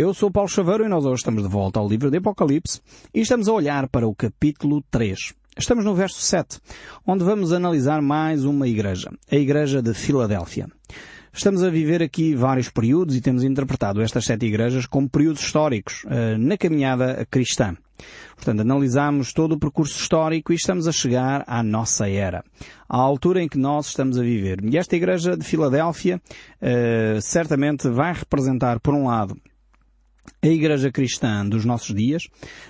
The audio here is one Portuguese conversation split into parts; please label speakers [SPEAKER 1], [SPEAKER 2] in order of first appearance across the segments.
[SPEAKER 1] Eu sou Paulo Chaveiro e nós hoje estamos de volta ao livro de Apocalipse e estamos a olhar para o capítulo 3. Estamos no verso 7, onde vamos analisar mais uma igreja, a igreja de Filadélfia. Estamos a viver aqui vários períodos e temos interpretado estas sete igrejas como períodos históricos uh, na caminhada cristã. Portanto, analisamos todo o percurso histórico e estamos a chegar à nossa era, à altura em que nós estamos a viver. E esta igreja de Filadélfia uh, certamente vai representar, por um lado, a Igreja Cristã dos nossos dias,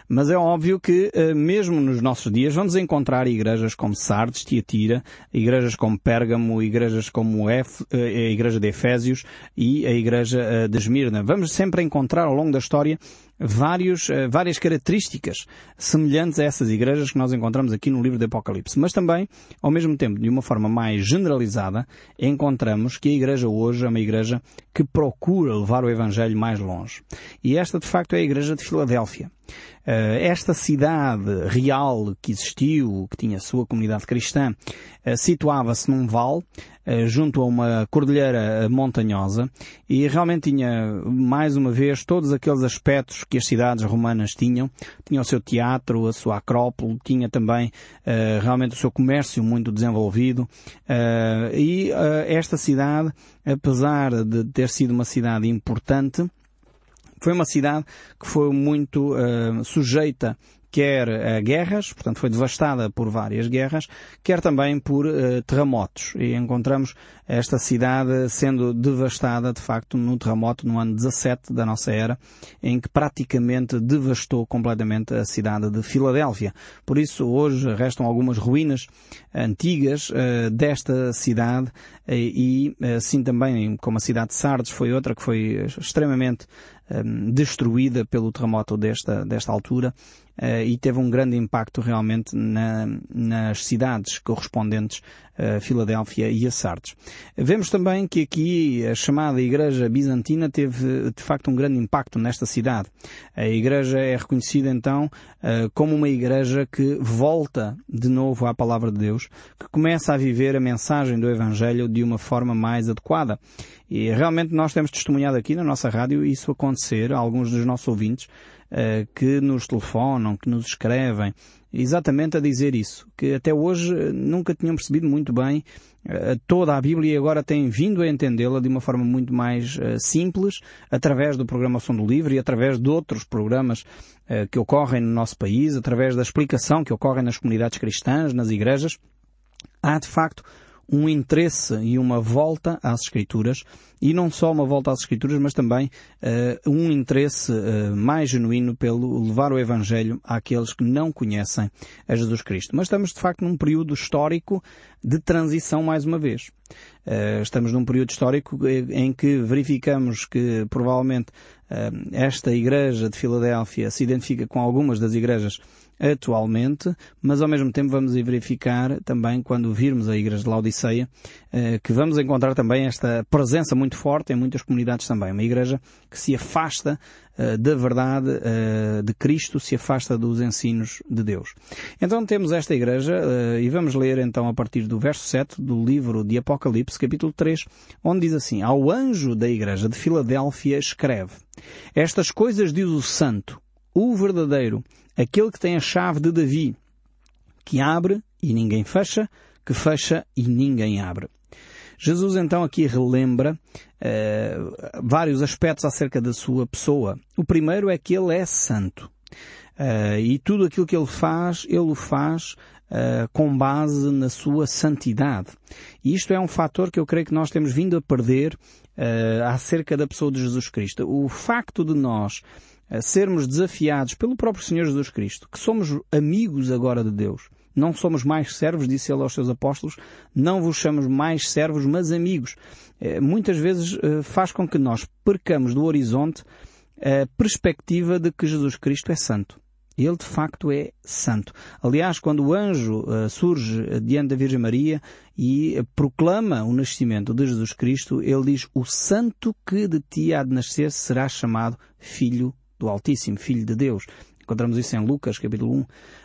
[SPEAKER 1] mas é óbvio que, eh, mesmo nos nossos dias, vamos encontrar igrejas como Sardes, Tiatira, igrejas como Pérgamo, igrejas como F, eh, a Igreja de Efésios e a Igreja eh, de Esmirna. Vamos sempre encontrar ao longo da história vários, eh, várias características semelhantes a essas igrejas que nós encontramos aqui no livro do Apocalipse. Mas também, ao mesmo tempo, de uma forma mais generalizada, encontramos que a igreja hoje é uma igreja que procura levar o Evangelho mais longe. E esta, de facto, é a igreja de Filadélfia. Eh, esta cidade real que existiu, que tinha sua comunidade cristã, eh, situava-se num vale, eh, junto a uma cordilheira montanhosa, e realmente tinha, mais uma vez, todos aqueles aspectos que as cidades romanas tinham. Tinha o seu teatro, a sua acrópole, tinha também realmente o seu comércio muito desenvolvido, e esta cidade, apesar de ter sido uma cidade importante, foi uma cidade que foi muito uh, sujeita quer a guerras, portanto foi devastada por várias guerras, quer também por uh, terremotos. E encontramos esta cidade sendo devastada, de facto, no terremoto no ano 17 da nossa era, em que praticamente devastou completamente a cidade de Filadélfia. Por isso, hoje restam algumas ruínas antigas uh, desta cidade e, assim também, como a cidade de Sardes foi outra que foi extremamente destruída pelo terremoto desta, desta altura e teve um grande impacto realmente na, nas cidades correspondentes a Filadélfia e a Sardes. Vemos também que aqui a chamada Igreja Bizantina teve de facto um grande impacto nesta cidade. A Igreja é reconhecida então uh, como uma Igreja que volta de novo à Palavra de Deus, que começa a viver a mensagem do Evangelho de uma forma mais adequada. E realmente nós temos testemunhado aqui na nossa rádio isso acontecer, alguns dos nossos ouvintes que nos telefonam, que nos escrevem, exatamente a dizer isso, que até hoje eh, nunca tinham percebido muito bem uh, toda a Bíblia e agora têm vindo a entendê-la de uma forma muito mais simples, através do programa Som do Livre e através de outros programas que ocorrem no nosso país, através da explicação que ocorre nas comunidades cristãs, nas igrejas. Há de facto um interesse e uma volta às Escrituras, e não só uma volta às Escrituras, mas também uh, um interesse uh, mais genuíno pelo levar o Evangelho àqueles que não conhecem a Jesus Cristo. Mas estamos de facto num período histórico de transição mais uma vez. Uh, estamos num período histórico em que verificamos que provavelmente esta igreja de Filadélfia se identifica com algumas das igrejas atualmente, mas ao mesmo tempo vamos verificar também quando virmos a Igreja de Laodiceia, eh, que vamos encontrar também esta presença muito forte em muitas comunidades também. Uma igreja que se afasta eh, da verdade eh, de Cristo, se afasta dos ensinos de Deus. Então temos esta igreja e vamos ler então a partir do verso 7 do livro de Apocalipse, capítulo 3, onde diz assim, ao anjo da igreja de Filadélfia escreve, estas coisas diz o santo, o verdadeiro, aquele que tem a chave de Davi, que abre e ninguém fecha, que fecha e ninguém abre. Jesus então aqui relembra uh, vários aspectos acerca da sua pessoa. O primeiro é que ele é santo. Uh, e tudo aquilo que ele faz, ele o faz uh, com base na sua santidade. E isto é um fator que eu creio que nós temos vindo a perder acerca da pessoa de Jesus Cristo. O facto de nós a sermos desafiados pelo próprio Senhor Jesus Cristo, que somos amigos agora de Deus. Não somos mais servos, disse ele aos seus apóstolos, não vos chamamos mais servos, mas amigos. Eh, muitas vezes eh, faz com que nós percamos do horizonte a perspectiva de que Jesus Cristo é santo. Ele de facto é santo. Aliás, quando o anjo uh, surge diante da Virgem Maria e proclama o nascimento de Jesus Cristo, ele diz: O santo que de ti há de nascer será chamado Filho do Altíssimo, Filho de Deus. Encontramos isso em Lucas, capítulo 1,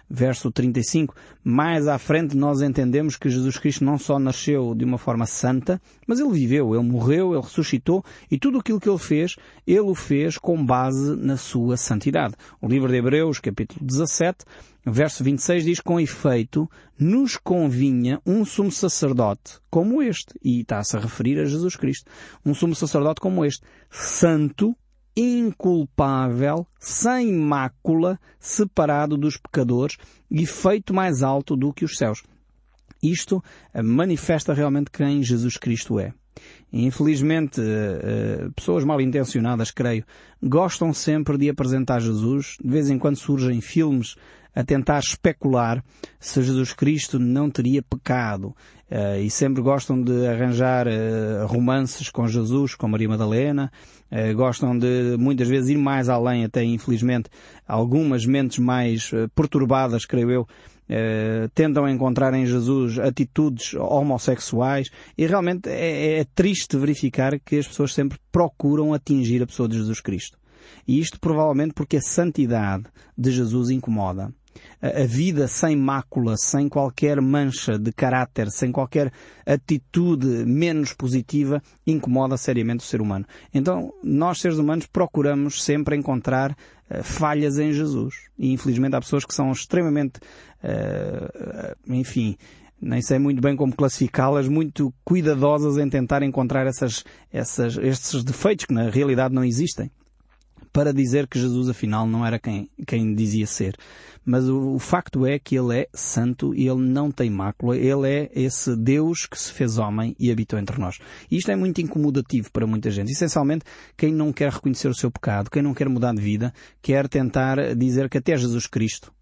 [SPEAKER 1] verso 35. Mais à frente nós entendemos que Jesus Cristo não só nasceu de uma forma santa, mas ele viveu, ele morreu, ele ressuscitou e tudo aquilo que ele fez, ele o fez com base na sua santidade. O livro de Hebreus, capítulo 17, verso 26 diz, com efeito, nos convinha um sumo sacerdote como este, e está-se a referir a Jesus Cristo, um sumo sacerdote como este, santo, inculpável, sem mácula, separado dos pecadores e feito mais alto do que os céus. Isto manifesta realmente quem Jesus Cristo é. Infelizmente, eh, pessoas mal intencionadas, creio, gostam sempre de apresentar Jesus. De vez em quando surgem filmes a tentar especular se Jesus Cristo não teria pecado. Uh, e sempre gostam de arranjar romances com Jesus, com Maria Madalena, gostam de muitas vezes ir mais além, até infelizmente algumas mentes mais perturbadas, creio eu, tentam encontrar em Jesus atitudes homossexuais e realmente é, é triste verificar que as pessoas sempre procuram atingir a pessoa de Jesus Cristo. E isto provavelmente porque a santidade de Jesus incomoda a vida sem mácula, sem qualquer mancha de caráter, sem qualquer atitude menos positiva, incomoda seriamente o ser humano. Então, nós seres humanos procuramos sempre encontrar uh, falhas em Jesus. E infelizmente há pessoas que são extremamente, uh, enfim, nem sei muito bem como classificá-las, muito cuidadosas em tentar encontrar essas, essas, estes defeitos que na realidade não existem para dizer que Jesus afinal não era quem, quem dizia ser. Mas o, o, facto é que ele é santo e ele não tem mácula, ele é esse Deus que se fez homem e habitou entre nós. E isto é muito incomodativo para muita gente. Essencialmente, quem não quer reconhecer o seu pecado, quem não quer mudar de vida, quer tentar dizer que até Jesus Cristo,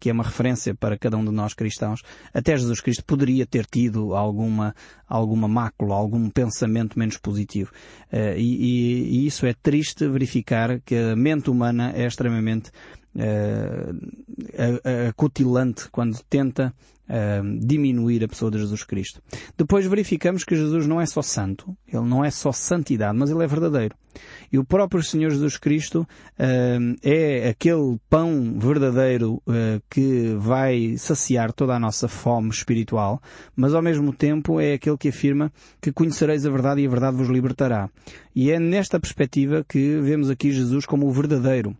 [SPEAKER 1] que é uma referência para cada um de nós cristãos, até Jesus Cristo poderia ter tido alguma, alguma mácula, algum pensamento menos positivo. Eh, e, e, isso é triste verificar que a mente humana é extremamente uh, acutilante quando tenta diminuir a pessoa de Jesus Cristo. Depois verificamos que Jesus não é só santo, ele não é só santidade, mas ele é verdadeiro. E o próprio Senhor Jesus Cristo uh, é aquele pão verdadeiro uh, que vai saciar toda a nossa fome espiritual, mas ao mesmo tempo é aquele que afirma que conhecereis a verdade e a verdade vos libertará. E é nesta perspectiva que vemos aqui Jesus como o verdadeiro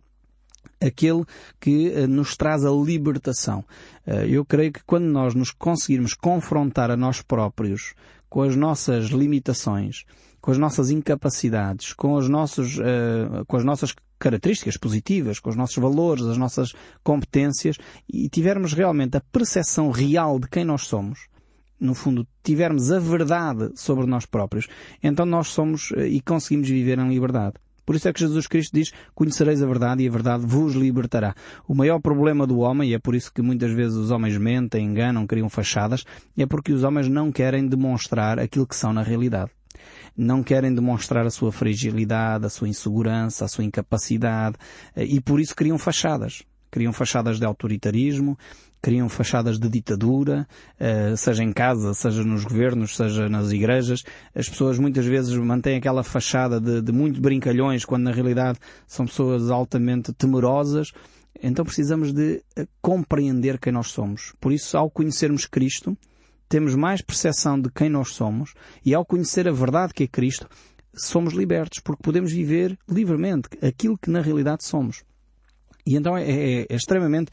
[SPEAKER 1] aquele que eh, nos traz a libertação. Eh, eu creio que quando nós nos conseguirmos confrontar a nós próprios com as nossas limitações, com as nossas incapacidades, com, uh, com as nossas características positivas, com os nossos valores, as nossas competências, e tivermos realmente a percepção real de quem nós somos, no fundo, tivermos a verdade sobre nós próprios, então nós somos e conseguimos viver em liberdade. Por isso é que Jesus Cristo diz, conhecereis a verdade e a verdade vos libertará. O maior problema do homem, e é por isso que muitas vezes os homens mentem, enganam, criam fachadas, é porque os homens não querem demonstrar aquilo que são na realidade. Não querem demonstrar a sua fragilidade, a sua insegurança, a sua incapacidade, e por isso criam fachadas criam fachadas de autoritarismo, criam fachadas de ditadura, eh, seja em casa, seja nos governos, seja nas igrejas. As pessoas muitas vezes mantêm aquela fachada de, de muito brincalhões, quando na realidade são pessoas altamente temerosas. Então precisamos de eh, compreender quem nós somos. Por isso, ao conhecermos Cristo, temos mais percepção de quem nós somos e ao conhecer a verdade que é Cristo, somos libertos, porque podemos viver livremente aquilo que na realidade somos. E então é, é, é extremamente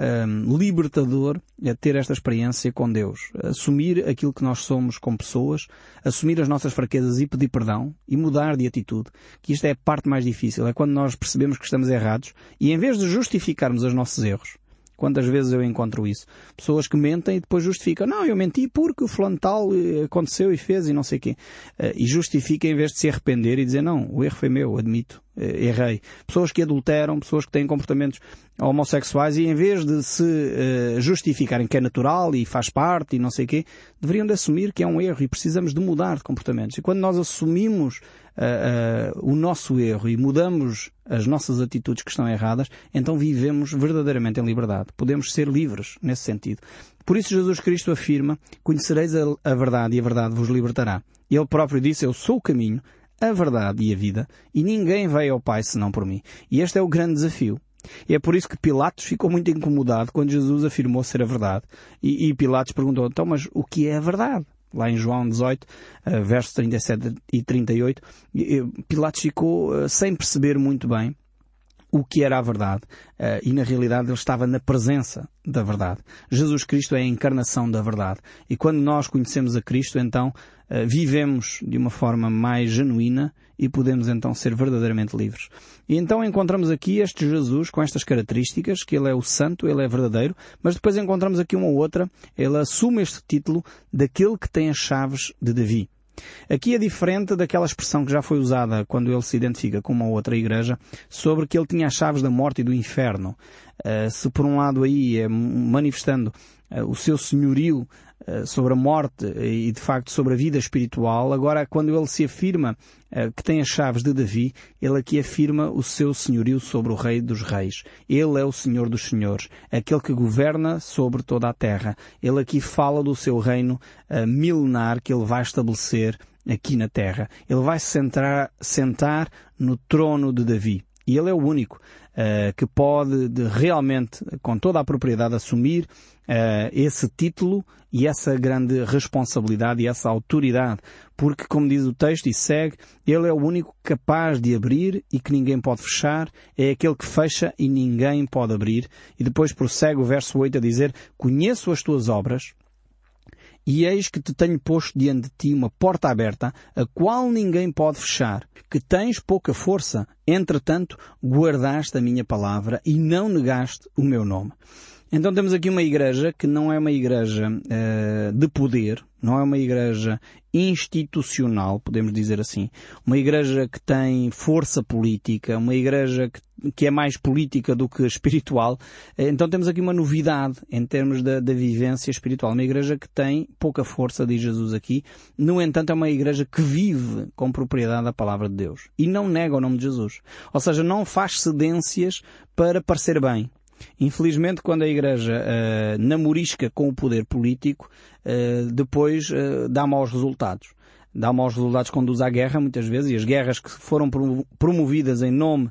[SPEAKER 1] um, libertador é ter esta experiência com Deus. Assumir aquilo que nós somos com pessoas, assumir as nossas fraquezas e pedir perdão e mudar de atitude. Que isto é a parte mais difícil. É quando nós percebemos que estamos errados e em vez de justificarmos os nossos erros, Quantas vezes eu encontro isso? Pessoas que mentem e depois justificam. Não, eu menti porque o fulano tal eh, aconteceu e fez e não sei o quê. Eh, e justifica em vez de se arrepender e dizer, não, o erro foi meu, admito, eh, errei. Pessoas que adulteram, pessoas que têm comportamentos homossexuais e em vez de se justificarem que é natural e faz parte e não sei o quê, deveriam de assumir que é um erro e precisamos de mudar de comportamentos. E quando nós assumimos uh, uh, o nosso erro e mudamos as nossas atitudes que estão erradas, então vivemos verdadeiramente em liberdade. Podemos ser livres nesse sentido. Por isso Jesus Cristo afirma, conhecereis a, a verdade e a verdade vos libertará. Ele próprio disse, eu sou o caminho, a verdade e a vida, e ninguém vai ao Pai senão por mim. E este é o grande desafio. E é por isso que Pilatos ficou muito incomodado quando Jesus afirmou ser a verdade. E, e Pilatos perguntou, então, mas o que é a verdade? Lá em João 18, uh, versos 37 e 38, Pilatos ficou uh, sem perceber muito bem o que era a verdade. Uh, e na realidade ele estava na presença da verdade. Jesus Cristo é a encarnação da verdade. E quando nós conhecemos a Cristo, então vivemos de uma forma mais genuína e podemos então ser verdadeiramente livres. E então encontramos aqui este Jesus com estas características, que ele é o santo, ele é verdadeiro, mas depois encontramos aqui uma outra, ele assume este título daquele que tem as chaves de Davi. Aqui é diferente daquela expressão que já foi usada quando ele se identifica com uma outra igreja sobre que ele tinha as chaves da morte e do inferno. Uh, se por um lado aí é manifestando o seu senhorio uh, sobre a morte e de facto sobre a vida espiritual, agora quando ele se afirma que tem as chaves de Davi, ele aqui afirma o seu senhorio sobre o Rei dos Reis. Ele é o Senhor dos Senhores, aquele que governa sobre toda a terra. Ele aqui fala do seu reino milenar que ele vai estabelecer aqui na terra. Ele vai se sentar, sentar no trono de Davi. E ele é o único que pode de, realmente, com toda a propriedade, assumir uh, esse título e essa grande responsabilidade e essa autoridade. Porque, como diz o texto e segue, ele é o único capaz de abrir e que ninguém pode fechar, é aquele que fecha e ninguém pode abrir. E depois prossegue o verso 8 a dizer, conheço as tuas obras, e eis que te tenho posto diante de ti uma porta aberta, a qual ninguém pode fechar, que tens pouca força, entretanto guardaste a minha palavra e não negaste o meu nome. Então temos aqui uma igreja que não é uma igreja uh, de poder, não é uma igreja institucional, podemos dizer assim. Uma igreja que tem força política, uma igreja que, que é mais política do que espiritual. Então temos aqui uma novidade em termos da, da vivência espiritual. Uma igreja que tem pouca força, diz Jesus aqui. No entanto, é uma igreja que vive com propriedade a palavra de Deus. E não nega o nome de Jesus. Ou seja, não faz cedências para parecer bem. Infelizmente, quando a Igreja uh, namorisca com o poder político, uh, depois uh, dá maus resultados. Dá maus resultados, conduz à guerra, muitas vezes, e as guerras que foram promovidas em nome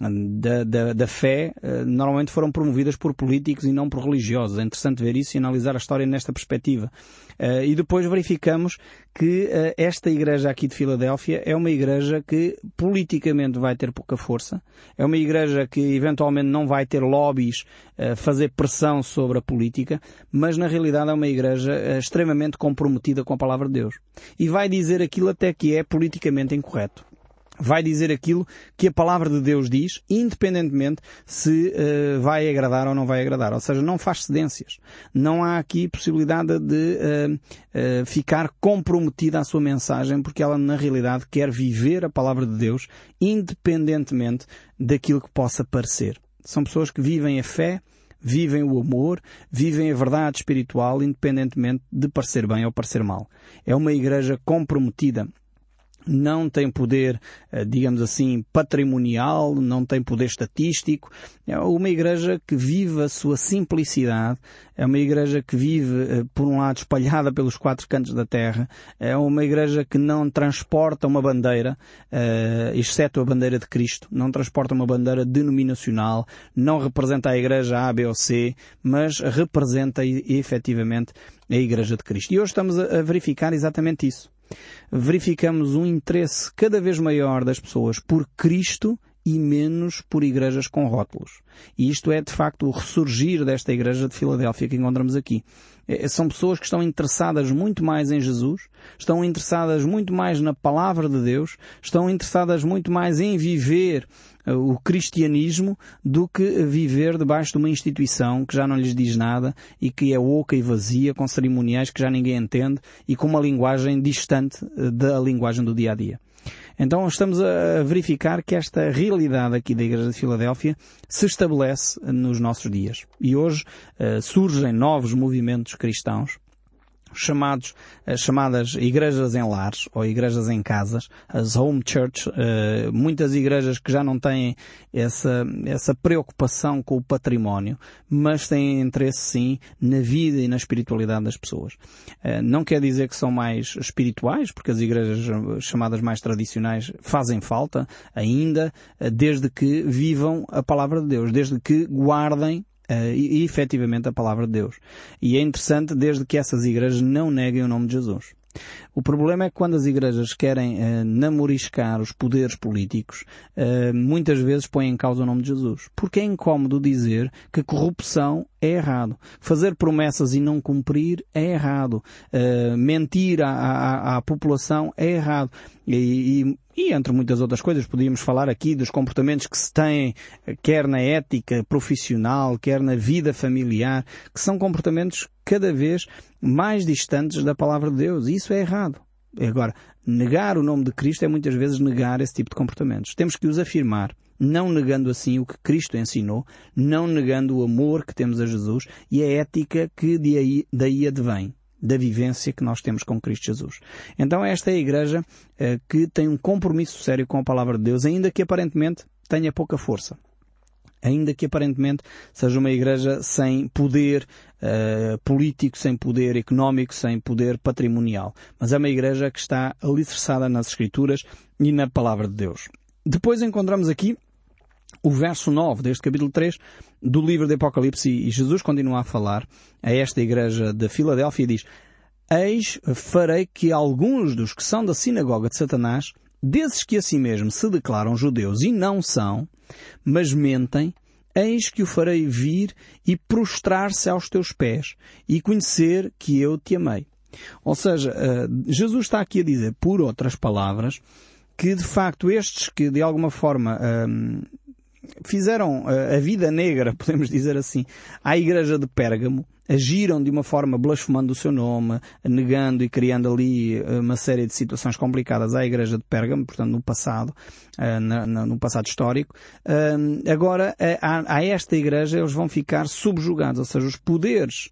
[SPEAKER 1] da, da, da, fé eh, normalmente foram promovidas por políticos e não por religiosos. É interessante ver isso e analisar a história nesta perspectiva. Uh, e depois verificamos que uh, esta igreja aqui de Filadélfia é uma igreja que politicamente vai ter pouca força, é uma igreja que eventualmente não vai ter lobbies fazer pressão sobre a política, mas na realidade é uma igreja extremamente comprometida com a palavra de Deus. E vai dizer aquilo até que é politicamente incorreto vai dizer aquilo que a palavra de Deus diz, independentemente se uh, vai agradar ou não vai agradar. Ou seja, não faz cedências. Não há aqui possibilidade de uh, uh, ficar comprometida à sua mensagem, porque ela na realidade quer viver a palavra de Deus, independentemente daquilo que possa parecer. São pessoas que vivem a fé, vivem o amor, vivem a verdade espiritual, independentemente de parecer bem ou parecer mal. É uma igreja comprometida não tem poder, eh, digamos assim, patrimonial, não tem poder estatístico. É uma igreja que vive a sua simplicidade, é uma igreja que vive, eh, por um lado, espalhada pelos quatro cantos da terra, é uma igreja que não transporta uma bandeira, uh, exceto a bandeira de Cristo, não transporta uma bandeira denominacional, não representa a igreja A, B ou C, mas representa efetivamente a igreja de Cristo. E hoje estamos a verificar exatamente isso verificamos um interesse cada vez maior das pessoas por Cristo e menos por igrejas com rótulos. E isto é, de facto, o ressurgir desta igreja de Filadélfia que encontramos aqui. É, são pessoas que estão interessadas muito mais em Jesus, estão interessadas muito mais na palavra de Deus, estão interessadas muito mais em viver uh, o cristianismo do que viver debaixo de uma instituição que já não lhes diz nada e que é oca e vazia, com cerimoniais que já ninguém entende e com uma linguagem distante uh, da linguagem do dia a dia. Então estamos a verificar que esta realidade aqui da Igreja de Filadélfia se estabelece nos nossos dias. E hoje uh, surgem novos movimentos cristãos chamados, as chamadas igrejas em lares ou igrejas em casas, as home church, uh, muitas igrejas que já não têm essa, essa preocupação com o património, mas têm interesse sim na vida e na espiritualidade das pessoas. Uh, não quer dizer que são mais espirituais, porque as igrejas chamadas mais tradicionais fazem falta ainda, desde que vivam a palavra de Deus, desde que guardem uh, e, e efetivamente a palavra de Deus. E é interessante desde que essas igrejas não neguem o nome de Jesus. O problema é que quando as igrejas querem uh, namoriscar os poderes políticos, uh, muitas vezes põem em causa o nome de Jesus. Porque é incómodo dizer que corrupção é errado. Fazer promessas e não cumprir é errado. Uh, mentir à, à, à, população é errado. E, e, e, entre muitas outras coisas, podíamos falar aqui dos comportamentos que se têm, quer na ética profissional, quer na vida familiar, que são comportamentos cada vez mais distantes da palavra de Deus. Isso é errado. Agora, negar o nome de Cristo é muitas vezes negar esse tipo de comportamentos. Temos que os afirmar não negando assim o que Cristo ensinou, não negando o amor que temos a Jesus e a ética que daí, daí advém da vivência que nós temos com Cristo Jesus. Então esta é a igreja eh, que tem um compromisso sério com a palavra de Deus, ainda que aparentemente tenha pouca força. Ainda que aparentemente seja uma igreja sem poder uh, político, sem poder económico, sem poder patrimonial. Mas é uma igreja que está alicerçada nas Escrituras e na palavra de Deus. Depois encontramos aqui o verso 9 deste capítulo 3 do livro de Apocalipse e Jesus continua a falar a esta igreja de Filadélfia e diz Eis farei que alguns dos que são da sinagoga de Satanás, desses que a si mesmo se declaram judeus e não são, mas mentem, eis que o farei vir e prostrar-se aos teus pés e conhecer que eu te amei. Ou seja, eh, Jesus está aqui a dizer, por outras palavras, que de facto estes que de alguma forma ehm, fizeram eh, a vida negra, podemos dizer assim, à igreja de Pérgamo, agiram de uma forma blasfemando o seu nome, negando e criando ali eh, uma série de situações complicadas à Igreja de Pérgamo, portanto no passado, eh, no passado histórico. Agora, a esta Igreja eles vão ficar subjugados, ou seja, os poderes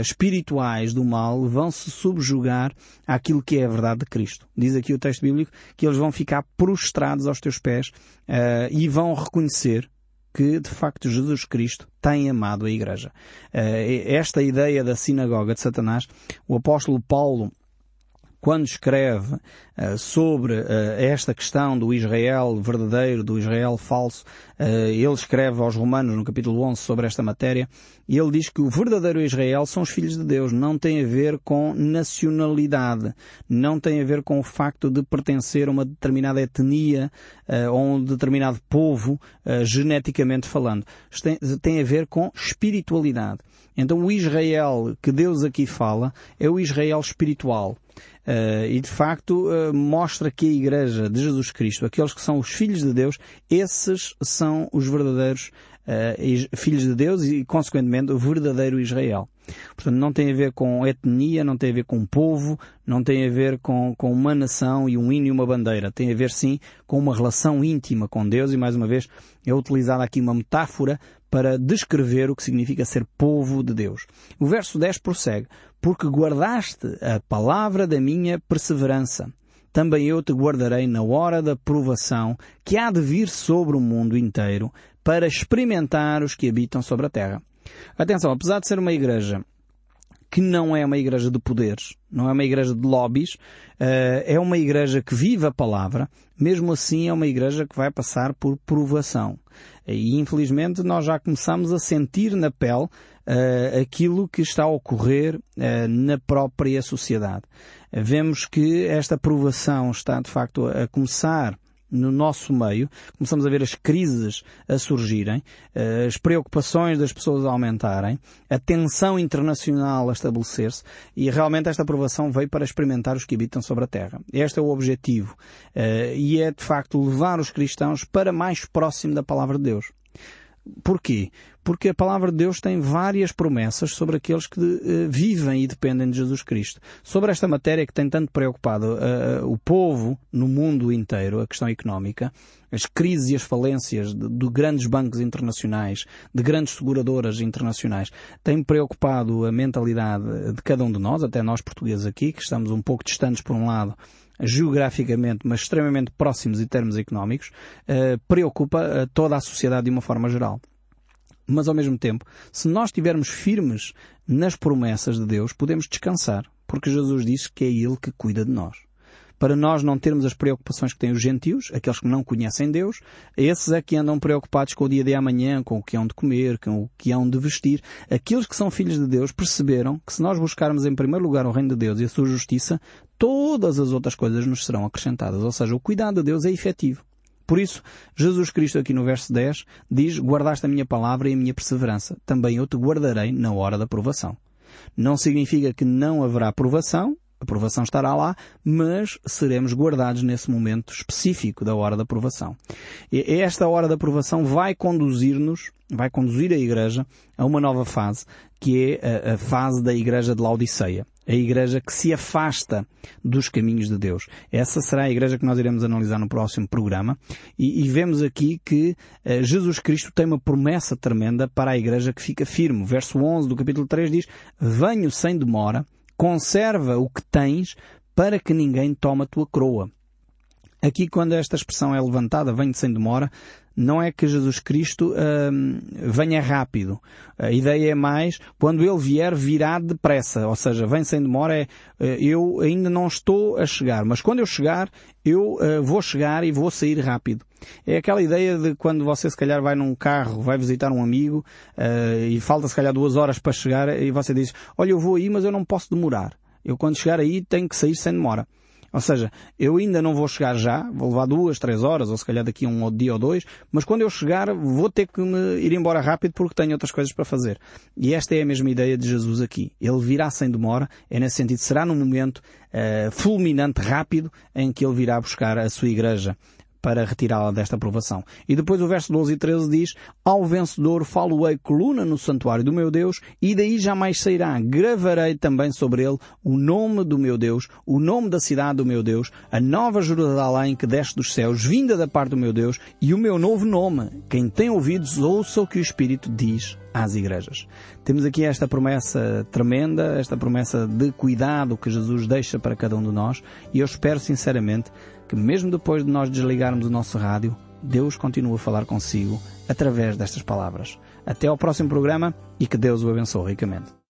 [SPEAKER 1] espirituais do mal vão se subjugar àquilo que é a verdade de Cristo. Diz aqui o texto bíblico que eles vão ficar prostrados aos teus pés e vão reconhecer que de facto Jesus Cristo tem amado a Igreja. Eh, esta ideia da sinagoga de Satanás, o apóstolo Paulo quando escreve uh, sobre uh, esta questão do Israel verdadeiro, do Israel falso, uh, ele escreve aos Romanos no capítulo 11 sobre esta matéria, e ele diz que o verdadeiro Israel são os filhos de Deus, não tem a ver com nacionalidade, não tem a ver com o facto de pertencer a uma determinada etnia ou a um determinado povo, geneticamente falando. Tem, tem a ver com espiritualidade. Então o Israel que Deus aqui fala é o Israel espiritual. Uh, e de facto uh, mostra que a Igreja de Jesus Cristo, aqueles que são os filhos de Deus, esses são os verdadeiros uh, filhos de Deus e, consequentemente, o verdadeiro Israel. Portanto, não tem a ver com etnia, não tem a ver com povo, não tem a ver com, com uma nação e um hino e uma bandeira. Tem a ver, sim, com uma relação íntima com Deus e, mais uma vez, é utilizada aqui uma metáfora para descrever o que significa ser povo de Deus. O verso 10 prossegue, porque guardaste a palavra da minha perseverança. Também eu te guardarei na hora da provação que há de vir sobre o mundo inteiro para experimentar os que habitam sobre a terra. Atenção, apesar de ser uma igreja que não é uma igreja de poderes, não é uma igreja de lobbies, eh, é uma igreja que vive a palavra, mesmo assim é uma igreja que vai passar por provação. E infelizmente nós já começamos a sentir na pele uh, aquilo que está a ocorrer uh, na própria sociedade. Vemos que esta provação está de facto a começar no nosso meio, começamos a ver as crises a surgirem, eh, as preocupações das pessoas a aumentarem, a tensão internacional a estabelecer-se e realmente esta aprovação veio para experimentar os que habitam sobre a Terra. Este é o objetivo eh, e é de facto levar os cristãos para mais próximo da palavra de Deus. Porquê? Porque a palavra de Deus tem várias promessas sobre aqueles que uh, vivem e dependem de Jesus Cristo. Sobre esta matéria que tem tanto preocupado uh, o povo no mundo inteiro, a questão económica, as crises e as falências de, de, grandes bancos internacionais, de grandes seguradoras internacionais, tem preocupado a mentalidade de cada um de nós, até nós portugueses aqui, que estamos um pouco distantes por um lado geograficamente, mas extremamente próximos em termos económicos, uh, preocupa uh, toda a sociedade de uma forma geral. Mas ao mesmo tempo, se nós estivermos firmes nas promessas de Deus, podemos descansar, porque Jesus disse que é Ele que cuida de nós para nós não termos as preocupações que têm os gentios, aqueles que não conhecem Deus, esses é que andam preocupados com o dia de amanhã, com o que hão de comer, com o que hão de vestir. Aqueles que são filhos de Deus perceberam que se nós buscarmos em primeiro lugar o reino de Deus e a sua justiça, todas as outras coisas nos serão acrescentadas. Ou seja, o cuidado de Deus é efetivo. Por isso, Jesus Cristo aqui no verso 10 diz, guardaste a minha palavra e a minha perseverança. Também eu te guardarei na hora da provação. Não significa que não haverá provação, a provação estará lá, mas seremos guardados nesse momento específico da hora da provação. E esta hora da provação vai conduzir-nos, vai conduzir a Igreja a uma nova fase, que é a, fase da Igreja de Laodiceia. A igreja que se afasta dos caminhos de Deus. Essa será a igreja que nós iremos analisar no próximo programa. E, e vemos aqui que uh, Jesus Cristo tem uma promessa tremenda para a igreja que fica firme. Verso 11 do capítulo 3 diz, Venho sem demora, conserva o que tens para que ninguém tome a tua. Aqui, quando esta expressão é levantada, vem sem demora, não é que Jesus Cristo hum, venha rápido. A ideia é mais, quando Ele vier, virá depressa. Ou seja, vem sem demora, é, eh, eu ainda não estou a chegar, mas quando eu chegar, eu uh, vou chegar e vou sair rápido. É aquela ideia de quando você se calhar vai num carro, vai visitar um amigo uh, e falta se calhar duas horas para chegar e você diz, olha eu vou aí mas eu não posso demorar. Eu quando chegar aí tenho que sair sem demora. Ou seja, eu ainda não vou chegar já, vou levar duas, três horas, ou se calhar daqui um dia ou dois, mas quando eu chegar vou ter que me ir embora rápido porque tenho outras coisas para fazer. E esta é a mesma ideia de Jesus aqui. Ele virá sem demora, é nesse sentido, será num momento uh, fulminante, rápido, em que ele virá buscar a sua igreja para retirá-la desta aprovação. E depois o verso 12 e 13 diz, Ao vencedor falo-ei coluna no santuário do meu Deus, e daí jamais sairá. Gravarei também sobre ele o nome do meu Deus, o nome da cidade do meu Deus, a nova Jerusalém que desce dos céus, vinda da parte do meu Deus, e o meu novo nome. Quem tem ouvidos, ouça o que o Espírito diz às igrejas. Temos aqui esta promessa tremenda, esta promessa de cuidado que Jesus deixa para cada um de nós, e eu espero sinceramente que mesmo depois de nós desligarmos o nosso rádio, Deus continua a falar consigo através destas palavras. Até ao próximo programa e que Deus o abençoe ricamente.